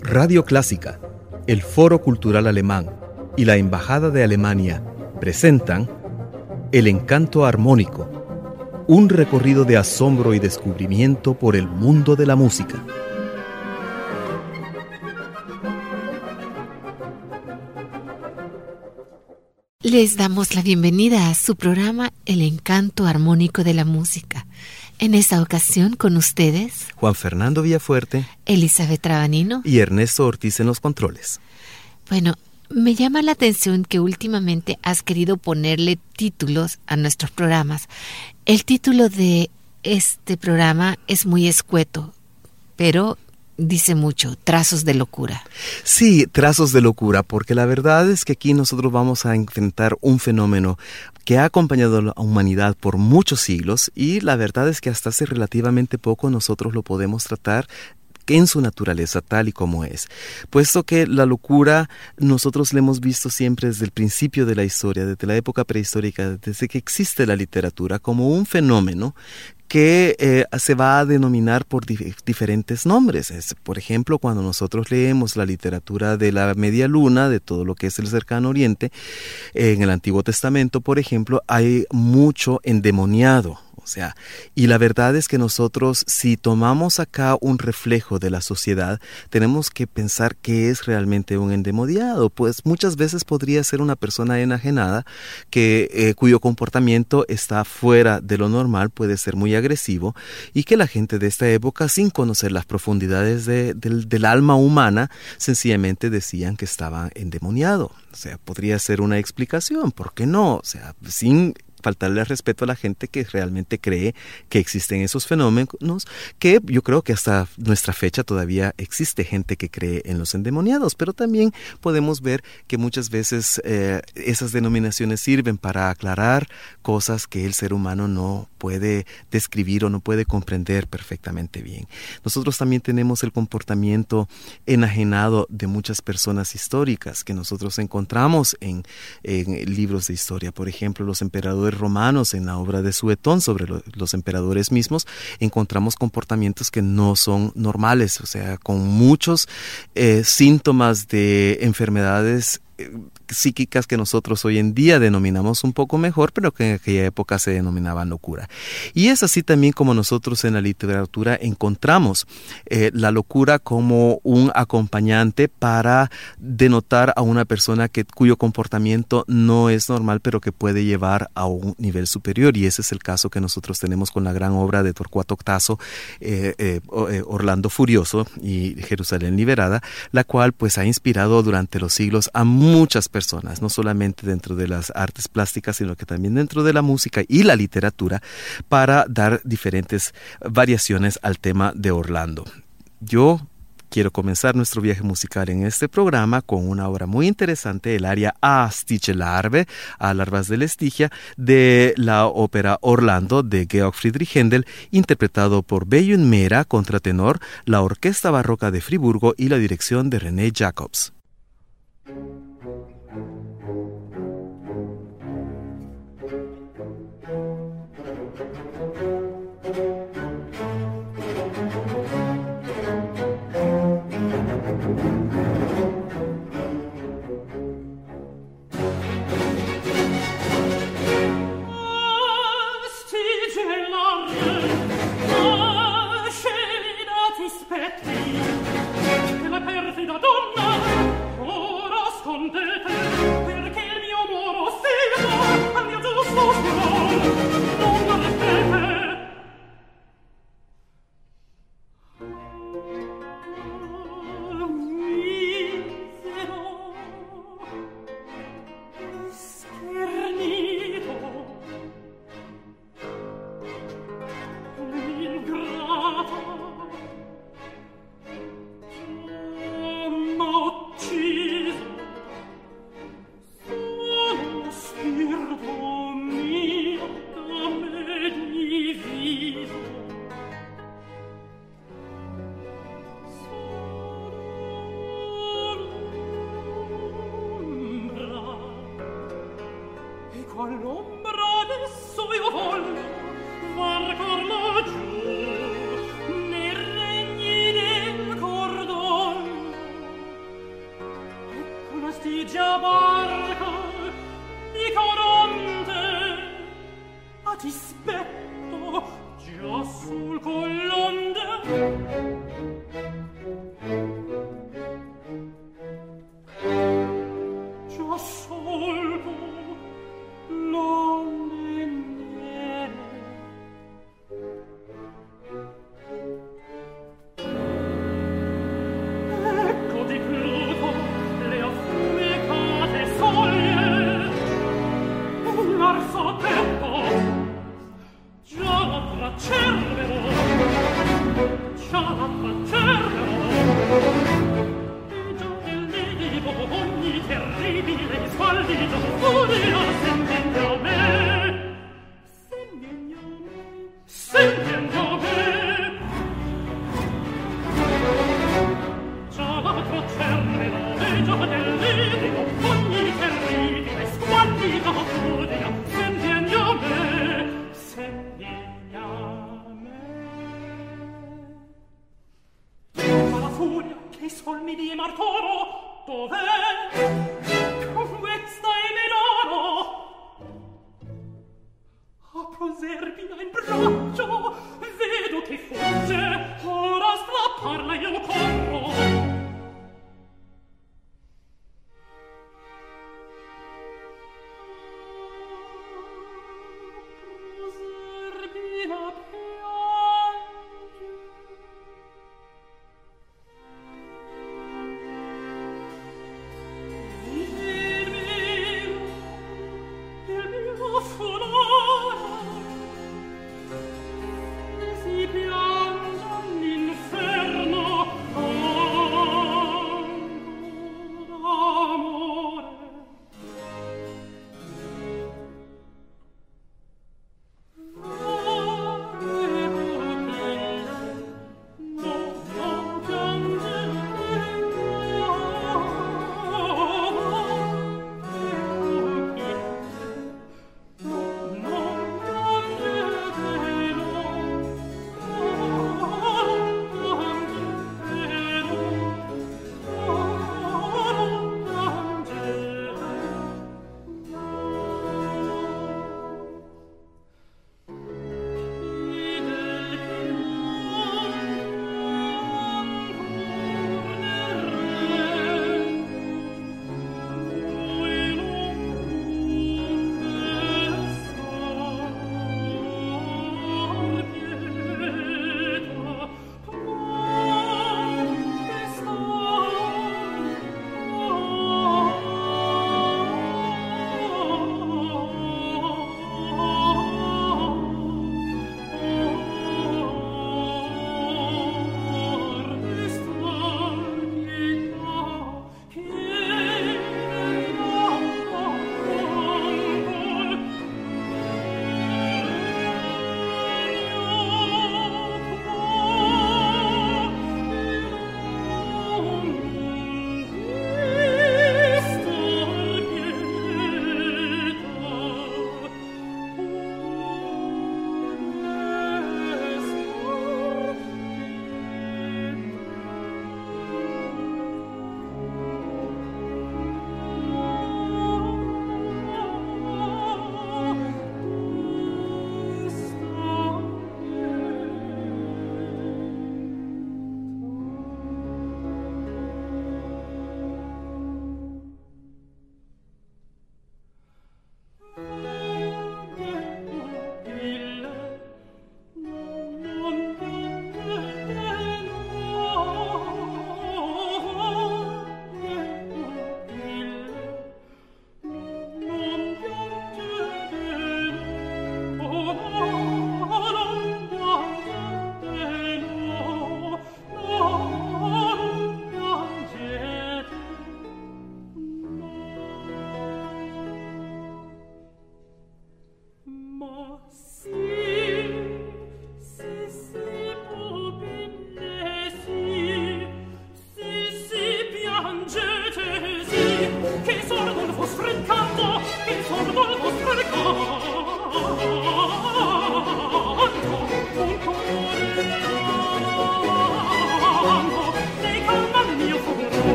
Radio Clásica, el Foro Cultural Alemán y la Embajada de Alemania presentan El Encanto Armónico, un recorrido de asombro y descubrimiento por el mundo de la música. Les damos la bienvenida a su programa El Encanto Armónico de la Música. En esta ocasión con ustedes, Juan Fernando Villafuerte, Elizabeth Trabanino y Ernesto Ortiz en los controles. Bueno, me llama la atención que últimamente has querido ponerle títulos a nuestros programas. El título de este programa es muy escueto, pero dice mucho, trazos de locura. Sí, trazos de locura, porque la verdad es que aquí nosotros vamos a enfrentar un fenómeno que ha acompañado a la humanidad por muchos siglos y la verdad es que hasta hace relativamente poco nosotros lo podemos tratar en su naturaleza tal y como es. Puesto que la locura nosotros la hemos visto siempre desde el principio de la historia, desde la época prehistórica, desde que existe la literatura, como un fenómeno que eh, se va a denominar por diferentes nombres. por ejemplo, cuando nosotros leemos la literatura de la media luna, de todo lo que es el cercano oriente, en el Antiguo Testamento, por ejemplo, hay mucho endemoniado, o sea, y la verdad es que nosotros, si tomamos acá un reflejo de la sociedad, tenemos que pensar qué es realmente un endemoniado. Pues muchas veces podría ser una persona enajenada que, eh, cuyo comportamiento está fuera de lo normal, puede ser muy agresivo, y que la gente de esta época, sin conocer las profundidades del alma humana, sencillamente decían que estaba endemoniado. O sea, podría ser una explicación, ¿por qué no? O sea, sin faltarle respeto a la gente que realmente cree que existen esos fenómenos, que yo creo que hasta nuestra fecha todavía existe gente que cree en los endemoniados, pero también podemos ver que muchas veces eh, esas denominaciones sirven para aclarar cosas que el ser humano no puede describir o no puede comprender perfectamente bien. Nosotros también tenemos el comportamiento enajenado de muchas personas históricas que nosotros encontramos en, en libros de historia, por ejemplo, los emperadores romanos, en la obra de Suetón sobre los emperadores mismos, encontramos comportamientos que no son normales, o sea, con muchos eh, síntomas de enfermedades eh, psíquicas que nosotros hoy en día denominamos un poco mejor, pero que en aquella época se denominaban locura. Y es así también como nosotros en la literatura encontramos eh, la locura como un acompañante para denotar a una persona que, cuyo comportamiento no es normal, pero que puede llevar a un nivel superior. Y ese es el caso que nosotros tenemos con la gran obra de Torcuato Octazo, eh, Orlando Furioso y Jerusalén Liberada, la cual pues ha inspirado durante los siglos a muchas personas, no solamente dentro de las artes plásticas, sino que también dentro de la música y la literatura, para dar diferentes variaciones al tema de Orlando. Yo quiero comenzar nuestro viaje musical en este programa con una obra muy interesante, el área A Larve, a larvas de la estigia, de la ópera Orlando de Georg Friedrich Händel, interpretado por Beyun Mera, contratenor, la Orquesta Barroca de Friburgo y la dirección de René Jacobs. All'ombra del no, know. di martoro dov'è? Questa è Melano! A Proserpina in braccio, vedo che fugge, ora strapparla io con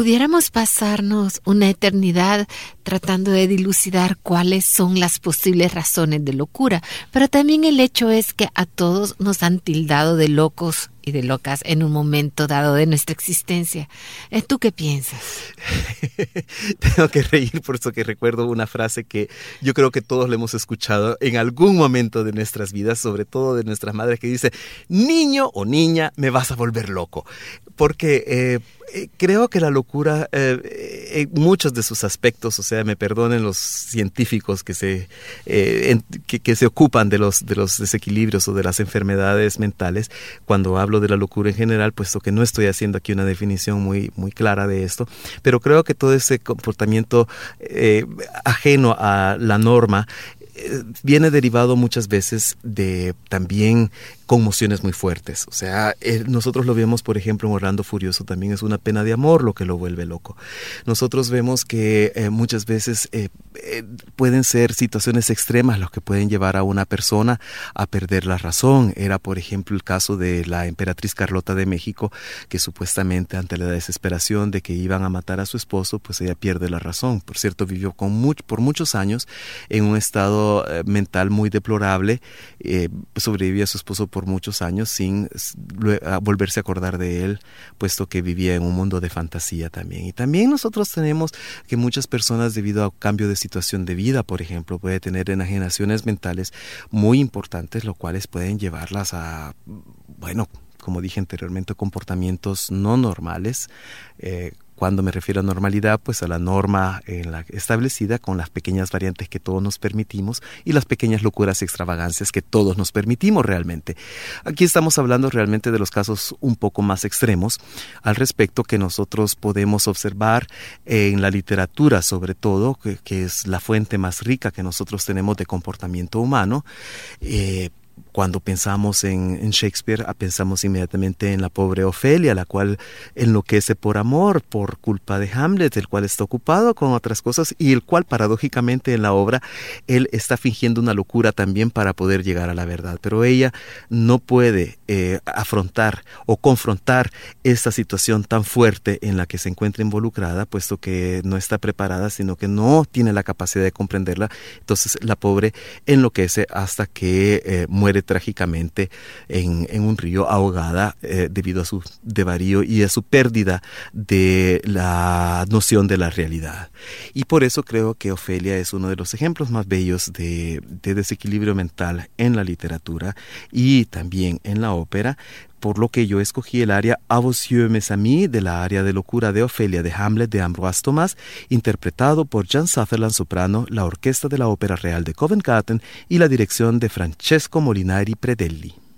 pudiéramos pasarnos una eternidad tratando de dilucidar cuáles son las posibles razones de locura, pero también el hecho es que a todos nos han tildado de locos y de locas en un momento dado de nuestra existencia. Eh, ¿Tú qué piensas? Tengo que reír por eso que recuerdo una frase que yo creo que todos le hemos escuchado en algún momento de nuestras vidas, sobre todo de nuestras madres, que dice, niño o niña, me vas a volver loco. Porque... Eh, eh, creo que la locura, en muchos de sus aspectos, o sea, me perdonen los científicos que se, eh, que, se ocupan de los, de los desequilibrios o de las enfermedades mentales, cuando hablo de la locura en general, puesto que no estoy haciendo aquí una definición muy, muy clara de esto, pero creo que todo ese comportamiento ajeno a la norma viene derivado muchas veces de también conmociones muy fuertes. O sea, eh, nosotros lo vemos, por ejemplo, en Orlando Furioso, también es una pena de amor lo que lo vuelve loco. Nosotros vemos que eh, muchas veces eh, pueden ser situaciones extremas los que pueden llevar a una persona a perder la razón. Era, por ejemplo, el caso de la emperatriz Carlota de México, que supuestamente ante la desesperación de que iban a matar a su esposo, pues ella pierde la razón. Por cierto, vivió con por muchos años en un estado mental muy deplorable, sobrevivía a su esposo por muchos años sin volverse a acordar de él, puesto que vivía en un mundo de fantasía también. Y también nosotros tenemos que muchas personas, debido a cambio de situación de vida, por ejemplo, puede tener enajenaciones mentales muy importantes, lo cuales pueden llevarlas a, bueno, como dije anteriormente, comportamientos no normales, eh, cuando me refiero a normalidad, pues a la norma la, establecida con las pequeñas variantes que todos nos permitimos y las pequeñas locuras y extravagancias que todos nos permitimos realmente. Aquí estamos hablando realmente de los casos un poco más extremos al respecto que nosotros podemos observar en la literatura sobre todo, que, es la fuente más rica que nosotros tenemos de comportamiento humano. Eh, cuando pensamos en, Shakespeare, ah, pensamos inmediatamente en la pobre Ofelia, la cual enloquece por amor, por culpa de Hamlet, el cual está ocupado con otras cosas y el cual paradójicamente en la obra él está fingiendo una locura también para poder llegar a la verdad. Pero ella no puede eh, afrontar o confrontar esta situación tan fuerte en la que se encuentra involucrada, puesto que no está preparada, sino que no tiene la capacidad de comprenderla. Entonces la pobre enloquece hasta que eh, muere trágicamente en, un río ahogada eh, debido a su devarío y a su pérdida de la noción de la realidad. Y por eso creo que Ofelia es uno de los ejemplos más bellos de, de desequilibrio mental en la literatura y también en la ópera, por lo que yo escogí el área A vos mes amis de la área de locura de Ofelia de Hamlet de Ambroise Thomas, interpretado por Jan Sutherland soprano, la orquesta de la Ópera Real de Covent Garden y la dirección de Francesco Molinari Predelli.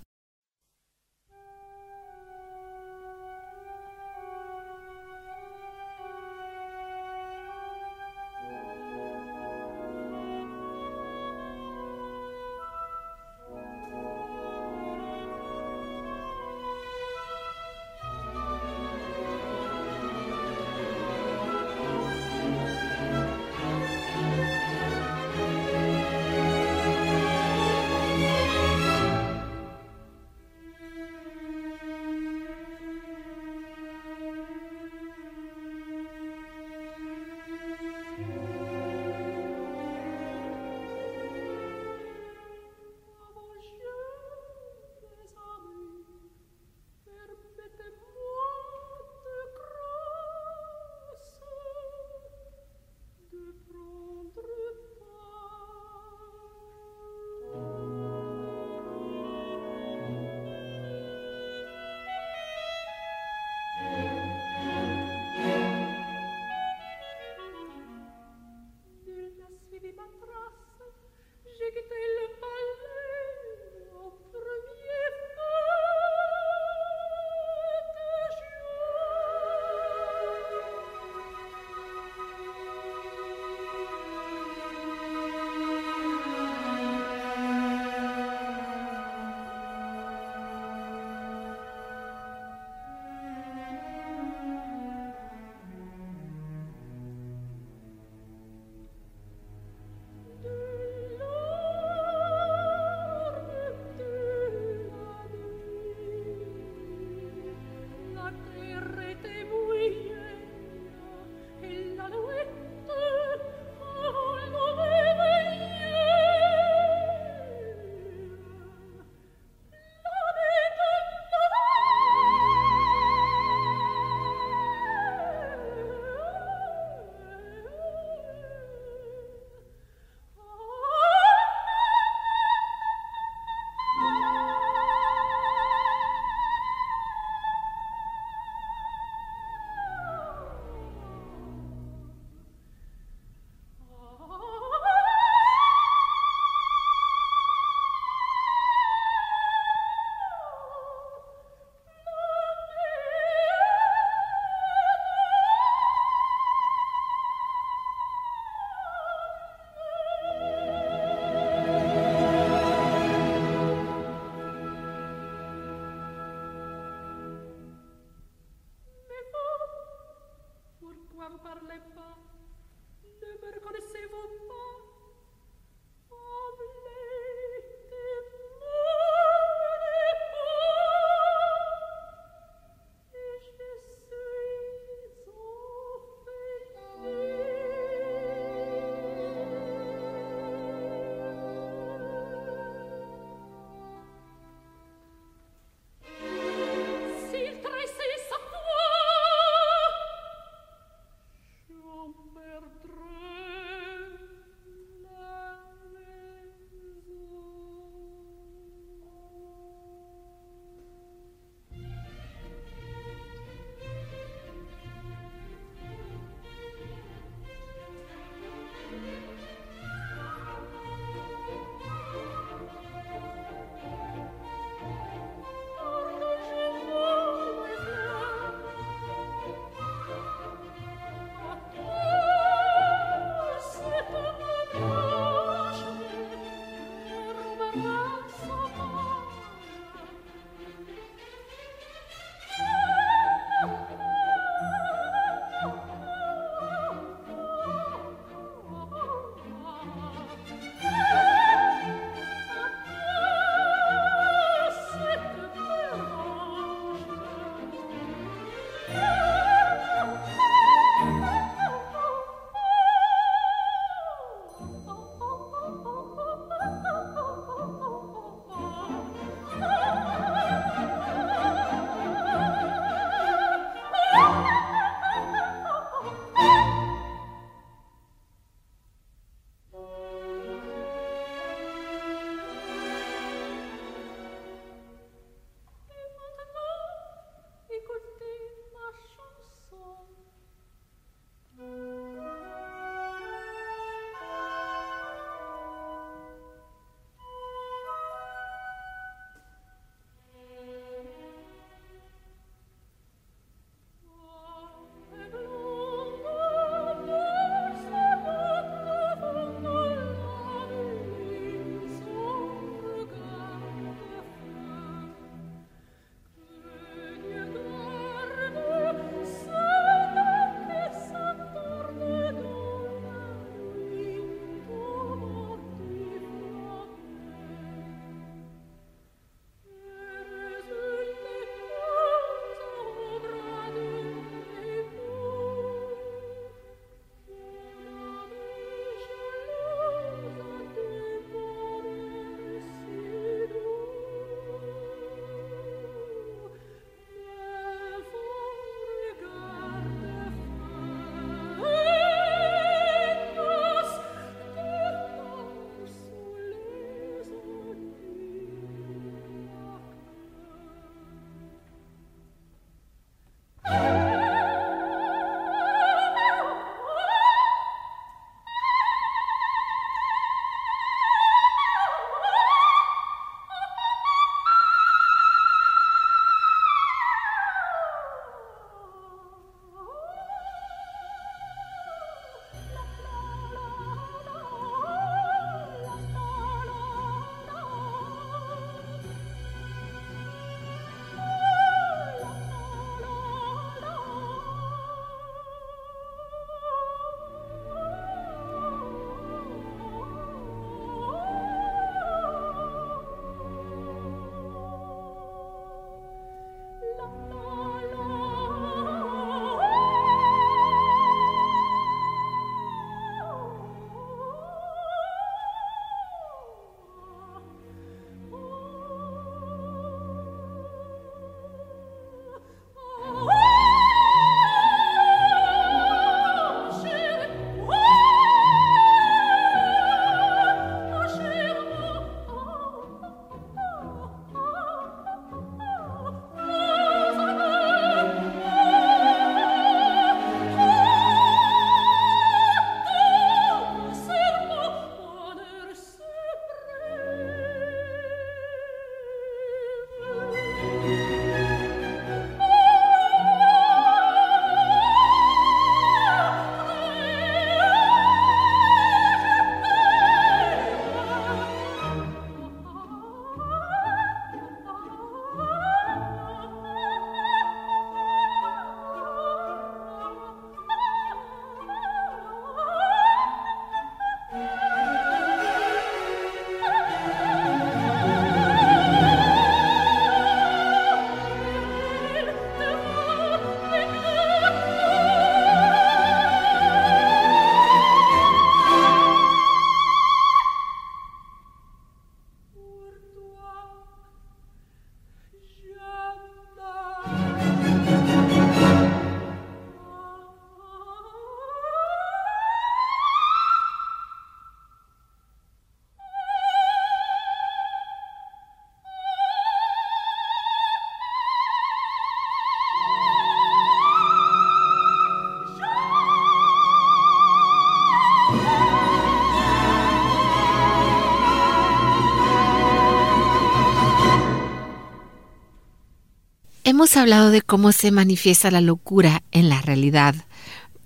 Hemos hablado de cómo se manifiesta la locura en la realidad,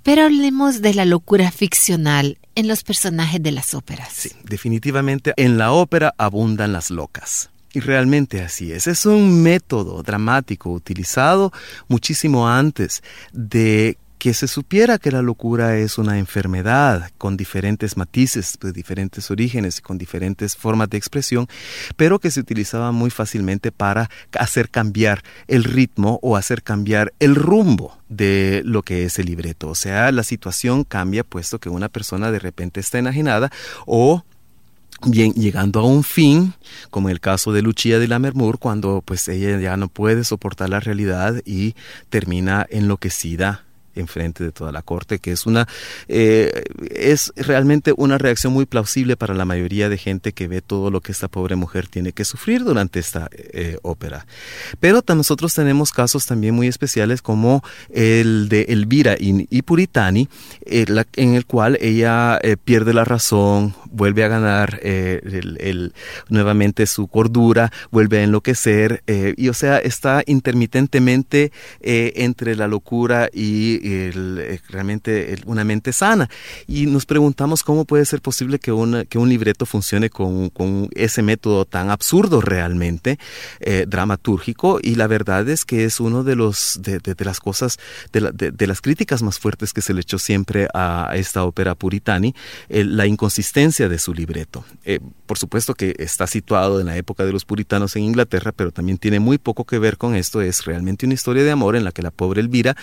pero hablemos de la locura ficcional en los personajes de las óperas. Sí, definitivamente en la ópera abundan las locas. Y realmente así es. Es un método dramático utilizado muchísimo antes de que se supiera que la locura es una enfermedad con diferentes matices, de diferentes orígenes y con diferentes formas de expresión, pero que se utilizaba muy fácilmente para hacer cambiar el ritmo o hacer cambiar el rumbo de lo que es el libreto. O sea, la situación cambia puesto que una persona de repente está enajenada o bien llegando a un fin, como el caso de Lucia de la Mermur, cuando pues ella ya no puede soportar la realidad y termina enloquecida enfrente de toda la corte, que es una eh, es realmente una reacción muy plausible para la mayoría de gente que ve todo lo que esta pobre mujer tiene que sufrir durante esta eh, ópera. Pero nosotros tenemos casos también muy especiales como el de Elvira y, Puritani, eh, en el cual ella pierde la razón, vuelve a ganar nuevamente su cordura, vuelve a enloquecer, y o sea, está intermitentemente entre la locura y eh, realmente una mente sana. Y nos preguntamos cómo puede ser posible que, que un libreto funcione con, ese método tan absurdo realmente, eh, dramatúrgico, y la verdad es que es uno de los de, las cosas, de, las críticas más fuertes que se le echó siempre a esta ópera puritani, eh, la inconsistencia de su libreto. por supuesto que está situado en la época de los puritanos en Inglaterra, pero también tiene muy poco que ver con esto. Es realmente una historia de amor en la que la pobre Elvira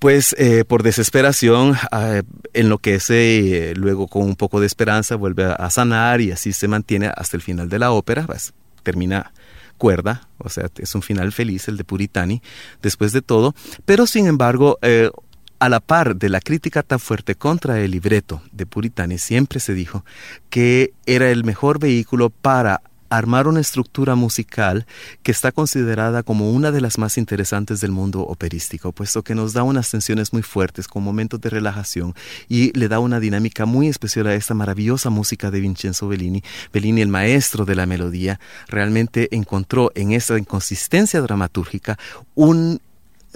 pues eh, por desesperación eh, enloquece, eh, luego con un poco de esperanza vuelve a, sanar y así se mantiene hasta el final de la ópera, pues, termina cuerda, o sea, es un final feliz el de Puritani, después de todo, pero sin embargo, eh, a la par de la crítica tan fuerte contra el libreto de Puritani, siempre se dijo que era el mejor vehículo para armar una estructura musical que está considerada como una de las más interesantes del mundo operístico, puesto que nos da unas tensiones muy fuertes con momentos de relajación y le da una dinámica muy especial a esta maravillosa música de Vincenzo Bellini. Bellini, el maestro de la melodía, realmente encontró en esa inconsistencia dramatúrgica un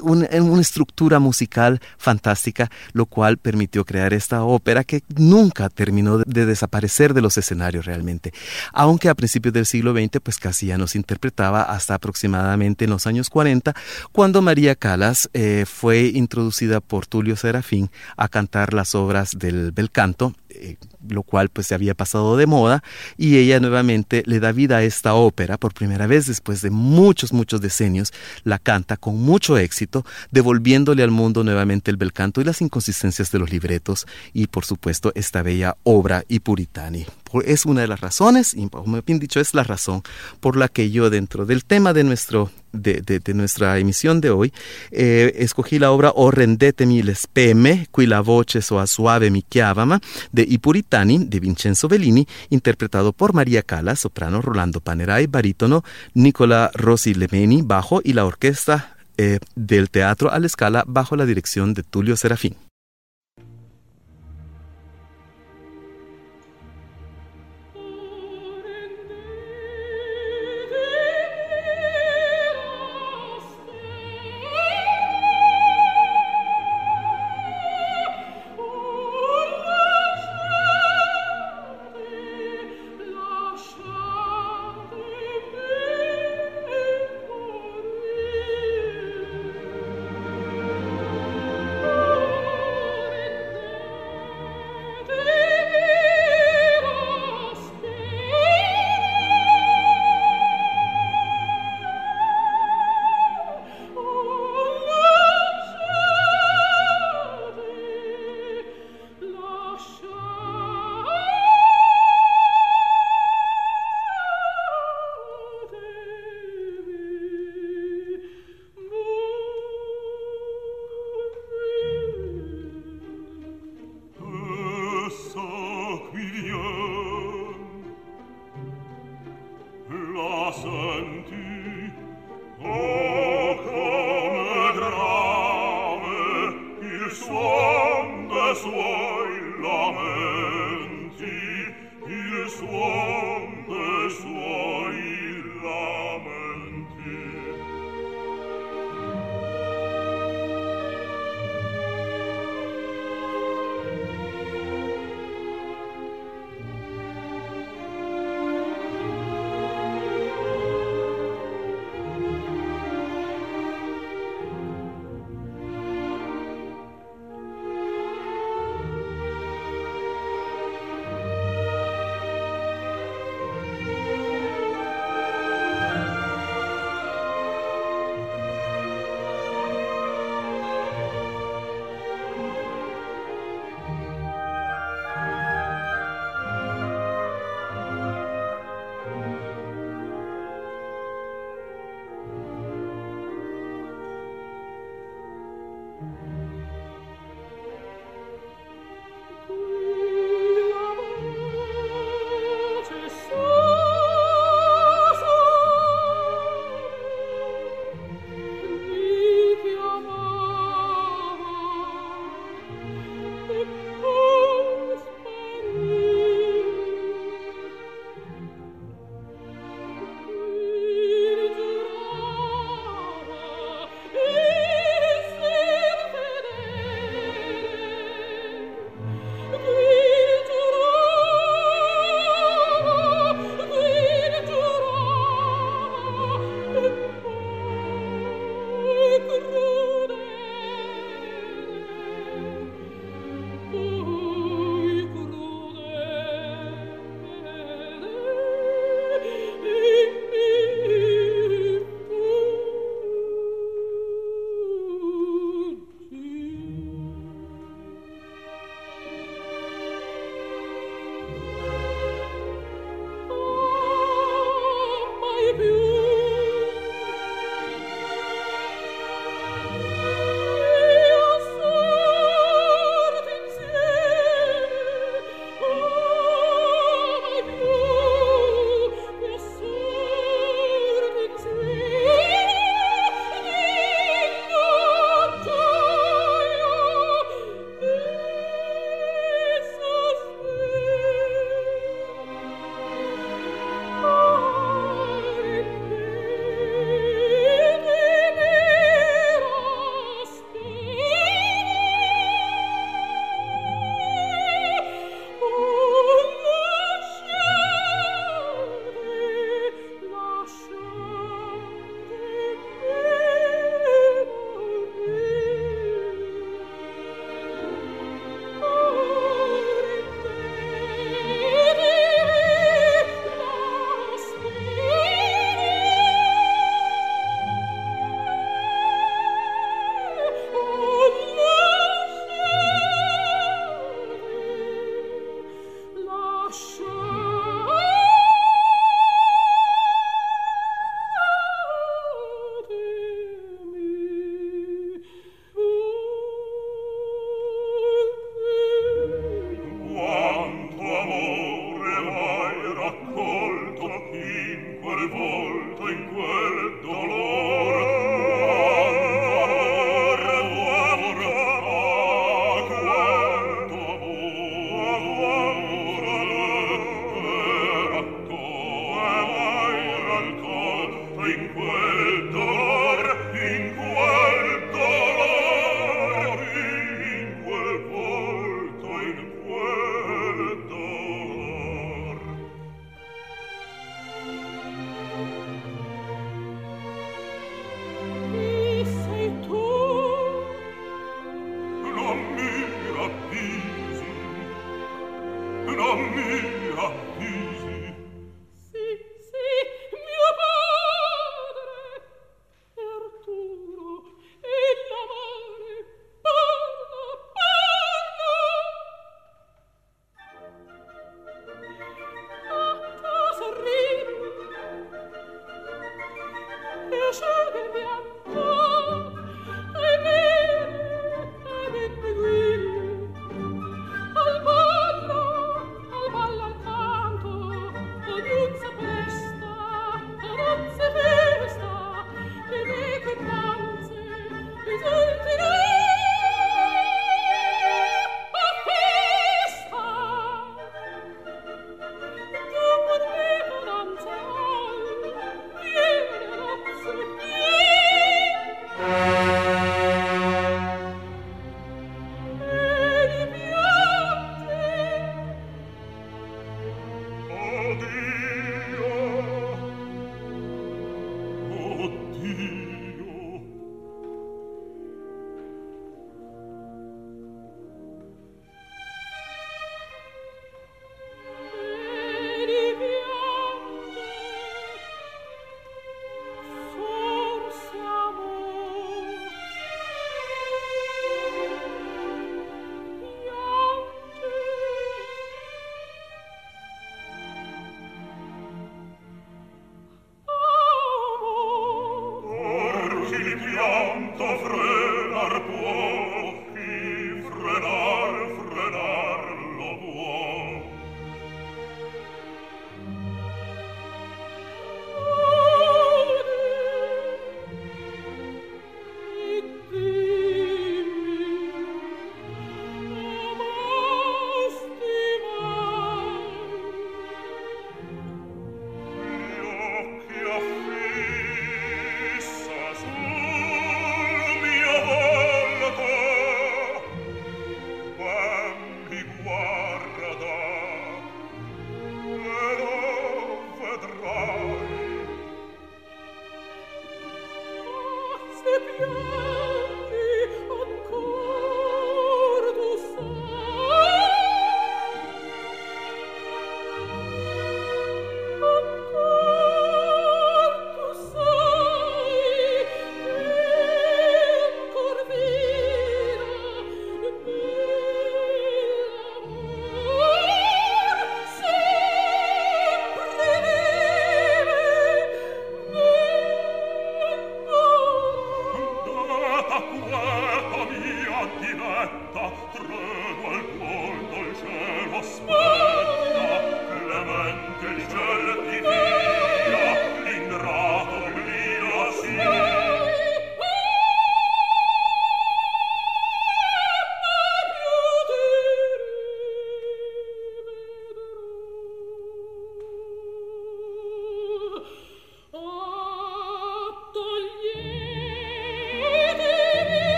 una, estructura musical fantástica, lo cual permitió crear esta ópera que nunca terminó de, desaparecer de los escenarios realmente. Aunque a principios del siglo XX, pues casi ya nos interpretaba hasta aproximadamente en los años 40, cuando María Calas eh, fue introducida por Tulio Serafín a cantar las obras del bel canto. Eh, lo cual pues se había pasado de moda, y ella nuevamente le da vida a esta ópera por primera vez después de muchos, muchos decenios, la canta con mucho éxito, devolviéndole al mundo nuevamente el bel canto y las inconsistencias de los libretos, y por supuesto esta bella obra y puritani es una de las razones, y como bien dicho, es la razón por la que yo dentro del tema de, nuestro, de, nuestra emisión de hoy, eh, escogí la obra O rendetemi l'espeme, qui la voce soa suave mi chiavama, de I Puritani, de Vincenzo Bellini, interpretado por María Cala, soprano, Rolando Panerai, barítono, Nicola Rossi Lemeni, bajo, y la orquesta eh, del Teatro a la Escala, bajo la dirección de Tulio Serafín. suon de suoi lamenti, il suon de suoi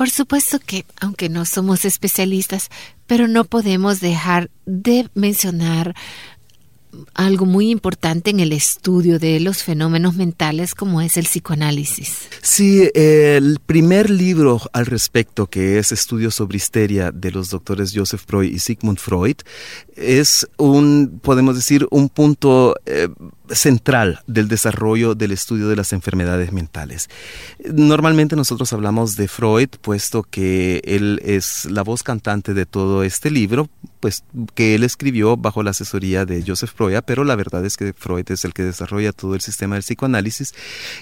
Por supuesto que, aunque no somos especialistas, pero no podemos dejar de mencionar algo muy importante en el estudio de los fenómenos mentales como es el psicoanálisis. Sí, el primer libro al respecto, que es Estudios sobre Histeria de los doctores Joseph Freud y Sigmund Freud, es un, podemos decir, un punto eh, central del desarrollo del estudio de las enfermedades mentales. Normalmente nosotros hablamos de Freud, puesto que él es la voz cantante de todo este libro, pues que él escribió bajo la asesoría de Joseph Freud, pero la verdad es que Freud es el que desarrolla todo el sistema del psicoanálisis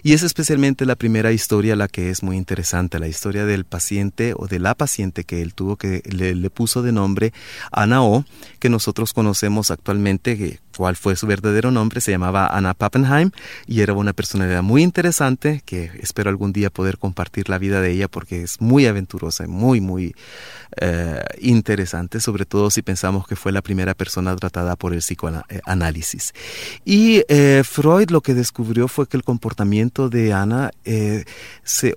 y es especialmente la primera historia la que es muy interesante, la historia del paciente o de la paciente que él tuvo que le, le puso de nombre Ana O, que nosotros conocemos actualmente, cuál fue su verdadero nombre, se llamaba Anna Pappenheim y era una personalidad muy interesante que espero algún día poder compartir la vida de ella porque es muy aventurosa muy, muy eh, interesante, sobre todo si pensamos que fue la primera persona tratada por el psicoanálisis. Y eh, Freud lo que descubrió fue que el comportamiento de Ana eh, se,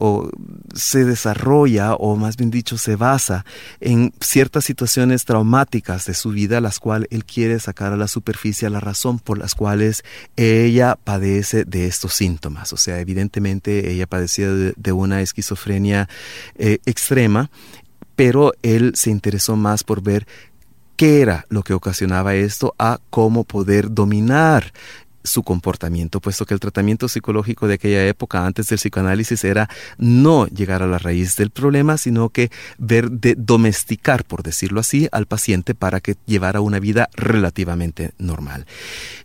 se desarrolla, o más bien dicho, se basa en ciertas situaciones traumáticas de su vida, las cuales él quiere sacar a la superficie la razón por las cuales ella padece de estos síntomas. O sea, evidentemente ella padecía de, una esquizofrenia extrema pero él se interesó más por ver qué era lo que ocasionaba esto a cómo poder dominar su comportamiento, puesto que el tratamiento psicológico de aquella época antes del psicoanálisis era no llegar a la raíz del problema, sino que ver de domesticar, por decirlo así, al paciente para que llevara una vida relativamente normal.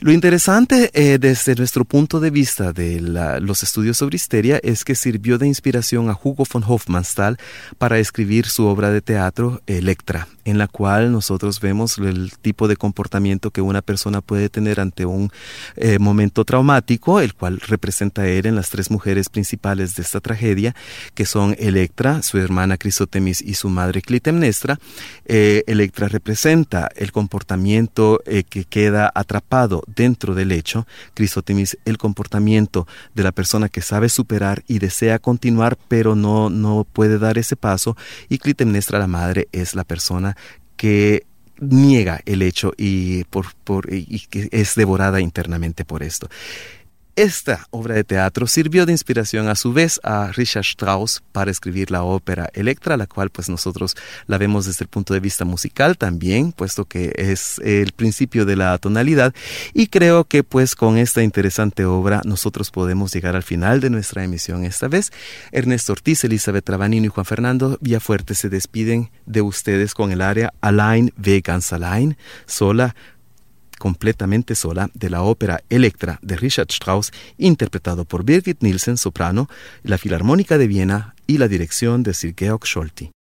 Lo interesante eh, desde nuestro punto de vista de los estudios sobre histeria es que sirvió de inspiración a Hugo von Hofmannsthal para escribir su obra de teatro Electra, en la cual nosotros vemos el tipo de comportamiento que una persona puede tener ante un momento traumático, el cual representa él en las tres mujeres principales de esta tragedia, que son Electra, su hermana Crisótemis y su madre Clitemnestra. Eh, Electra representa el comportamiento eh, que queda atrapado dentro del hecho, Crisótemis el comportamiento de la persona que sabe superar y desea continuar, pero no, no puede dar ese paso, y Clitemnestra, la madre, es la persona que niega el hecho y, por, por, y que es devorada internamente por esto. Esta obra de teatro sirvió de inspiración a su vez a Richard Strauss para escribir la ópera Electra, la cual pues nosotros la vemos desde el punto de vista musical también, puesto que es el principio de la tonalidad y creo que pues con esta interesante obra nosotros podemos llegar al final de nuestra emisión esta vez. Ernesto Ortiz, Elizabeth Trabanino y Juan Fernando Villafuerte se despiden de ustedes con el área Alain Vegans Alain, sola completamente sola de la ópera Electra de Richard Strauss, interpretado por Birgit Nielsen, soprano, la Filarmónica de Viena y la dirección de Sir Georg Scholti.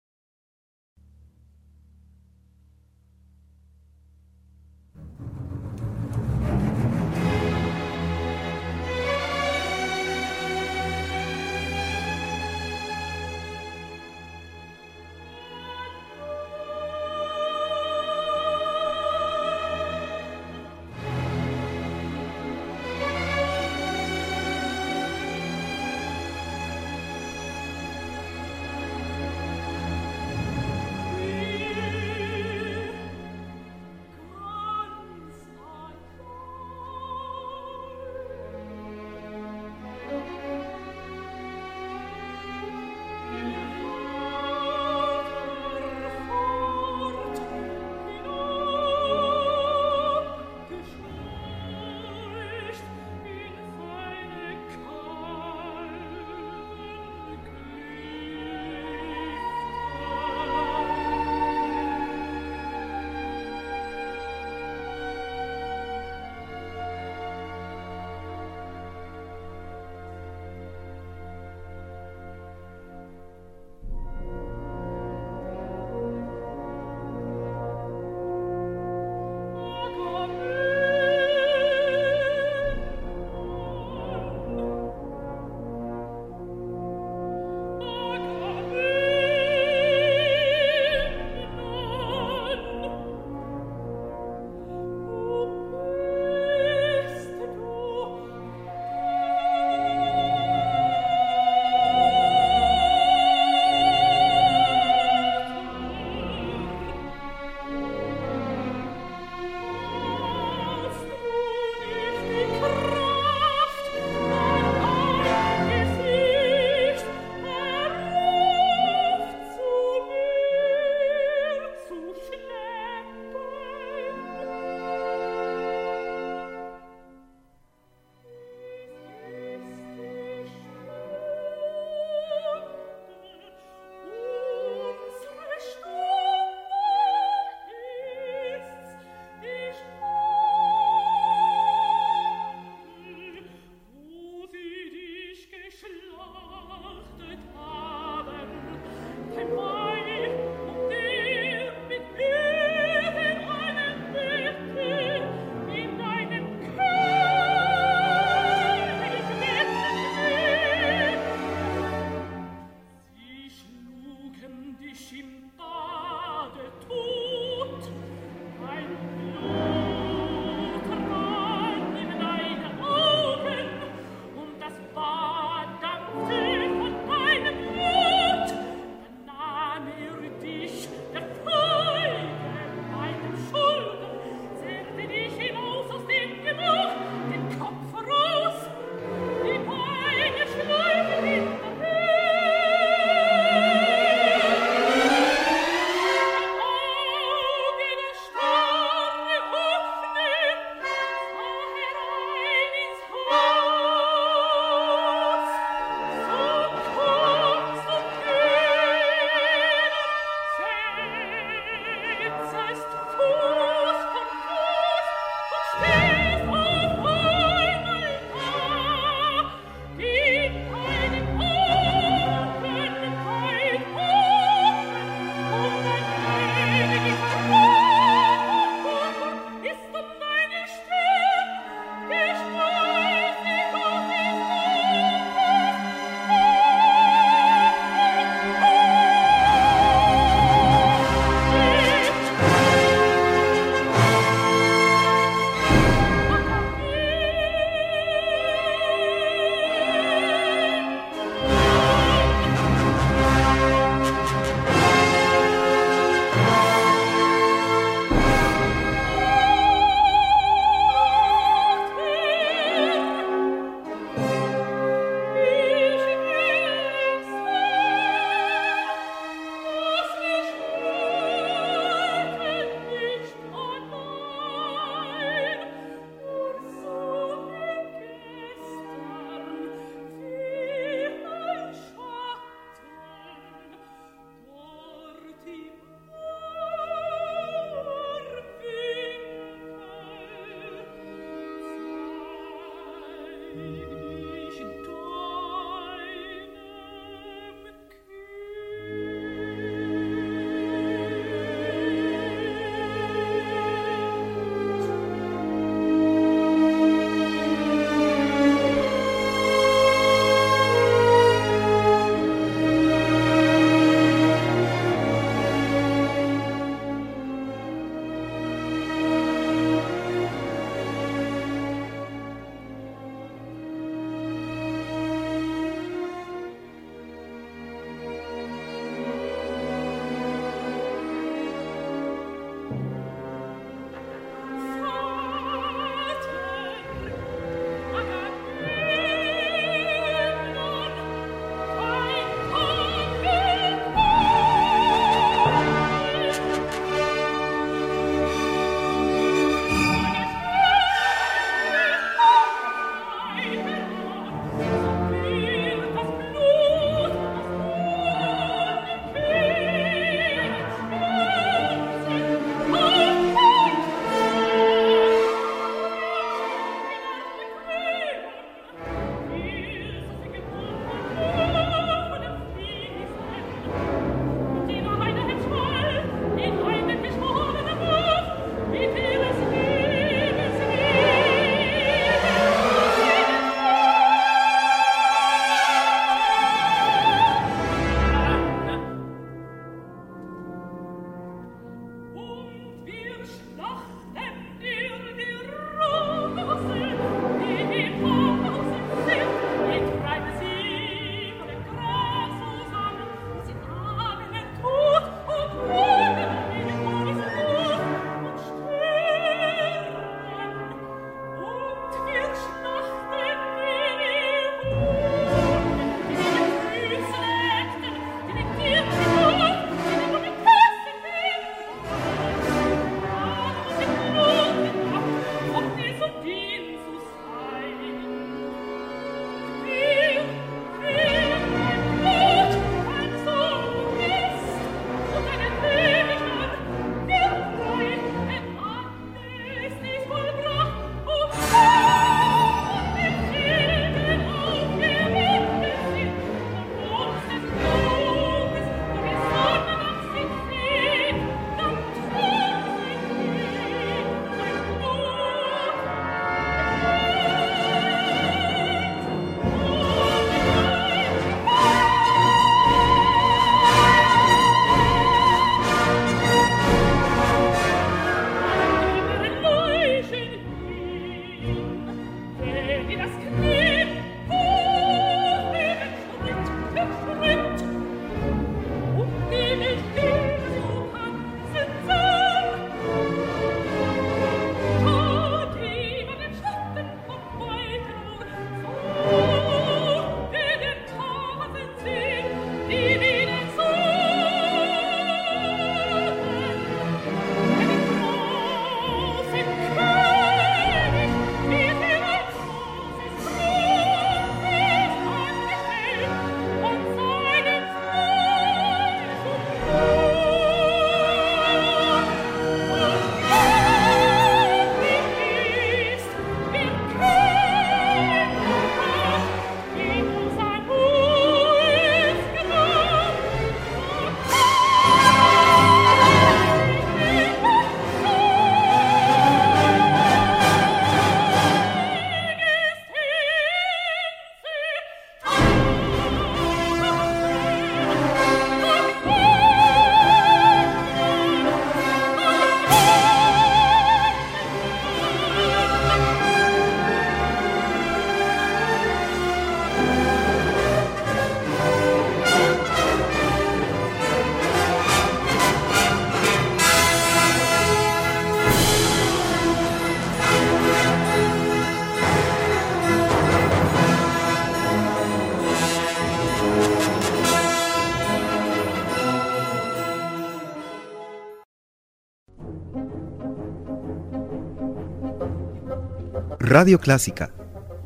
Clásica,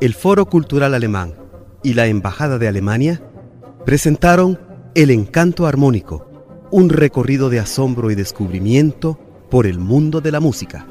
el Foro Cultural Alemán y la Embajada de Alemania presentaron El Encanto Armónico, un recorrido de asombro y descubrimiento por el mundo de la música.